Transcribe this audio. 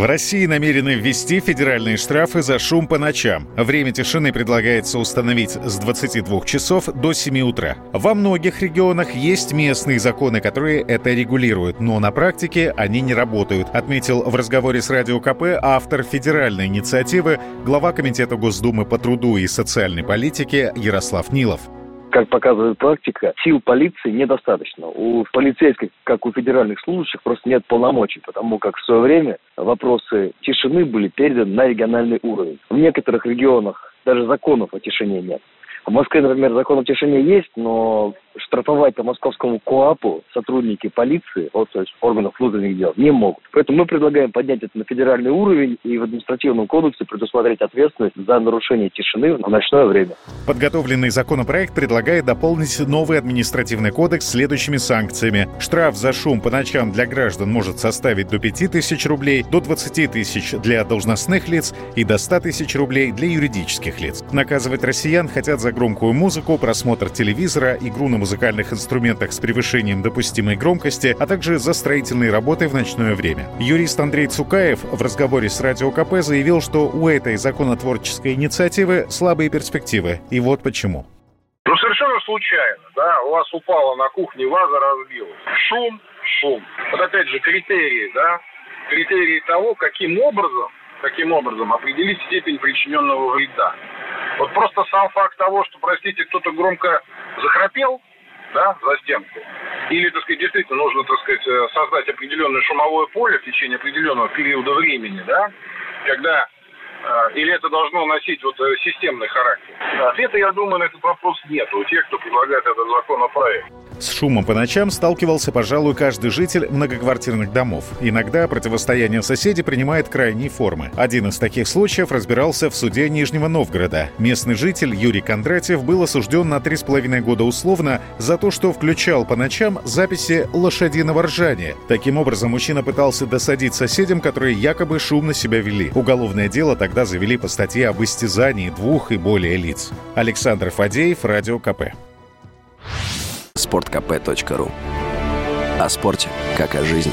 В России намерены ввести федеральные штрафы за шум по ночам. Время тишины предлагается установить с 22 часов до 7 утра. Во многих регионах есть местные законы, которые это регулируют, но на практике они не работают, отметил в разговоре с Радио КП автор федеральной инициативы, глава Комитета Госдумы по труду и социальной политике Ярослав Нилов как показывает практика, сил полиции недостаточно. У полицейских, как у федеральных служащих, просто нет полномочий, потому как в свое время вопросы тишины были переданы на региональный уровень. В некоторых регионах даже законов о тишине нет. В Москве, например, закон о тишине есть, но штрафовать по московскому КОАПу сотрудники полиции, вот, то есть органов внутренних дел, не могут. Поэтому мы предлагаем поднять это на федеральный уровень и в административном кодексе предусмотреть ответственность за нарушение тишины в ночное время. Подготовленный законопроект предлагает дополнить новый административный кодекс следующими санкциями. Штраф за шум по ночам для граждан может составить до 5 тысяч рублей, до 20 тысяч для должностных лиц и до 100 тысяч рублей для юридических лиц. Наказывать россиян хотят за громкую музыку, просмотр телевизора, игру на музыкальных инструментах с превышением допустимой громкости, а также за строительные работы в ночное время. Юрист Андрей Цукаев в разговоре с Радио КП заявил, что у этой законотворческой инициативы слабые перспективы. И вот почему. Ну, совершенно случайно, да, у вас упала на кухне ваза, разбилась. Шум, шум. Вот опять же критерии, да, критерии того, каким образом, каким образом определить степень причиненного вреда. Вот просто сам факт того, что, простите, кто-то громко захрапел, да, за стенку. Или, так сказать, действительно нужно, так сказать, э, создать определенное шумовое поле в течение определенного периода времени, да, когда или это должно носить вот э, системный характер? Ответа, я думаю, на этот вопрос нет у тех, кто предлагает этот законопроект. С шумом по ночам сталкивался, пожалуй, каждый житель многоквартирных домов. Иногда противостояние соседей принимает крайние формы. Один из таких случаев разбирался в суде Нижнего Новгорода. Местный житель Юрий Кондратьев был осужден на три с половиной года условно за то, что включал по ночам записи лошадиного ржания. Таким образом, мужчина пытался досадить соседям, которые якобы шумно себя вели. Уголовное дело тогда завели по статье об истязании двух и более лиц. Александр Фадеев, Радио КП sportkp.ru О спорте, как о жизни.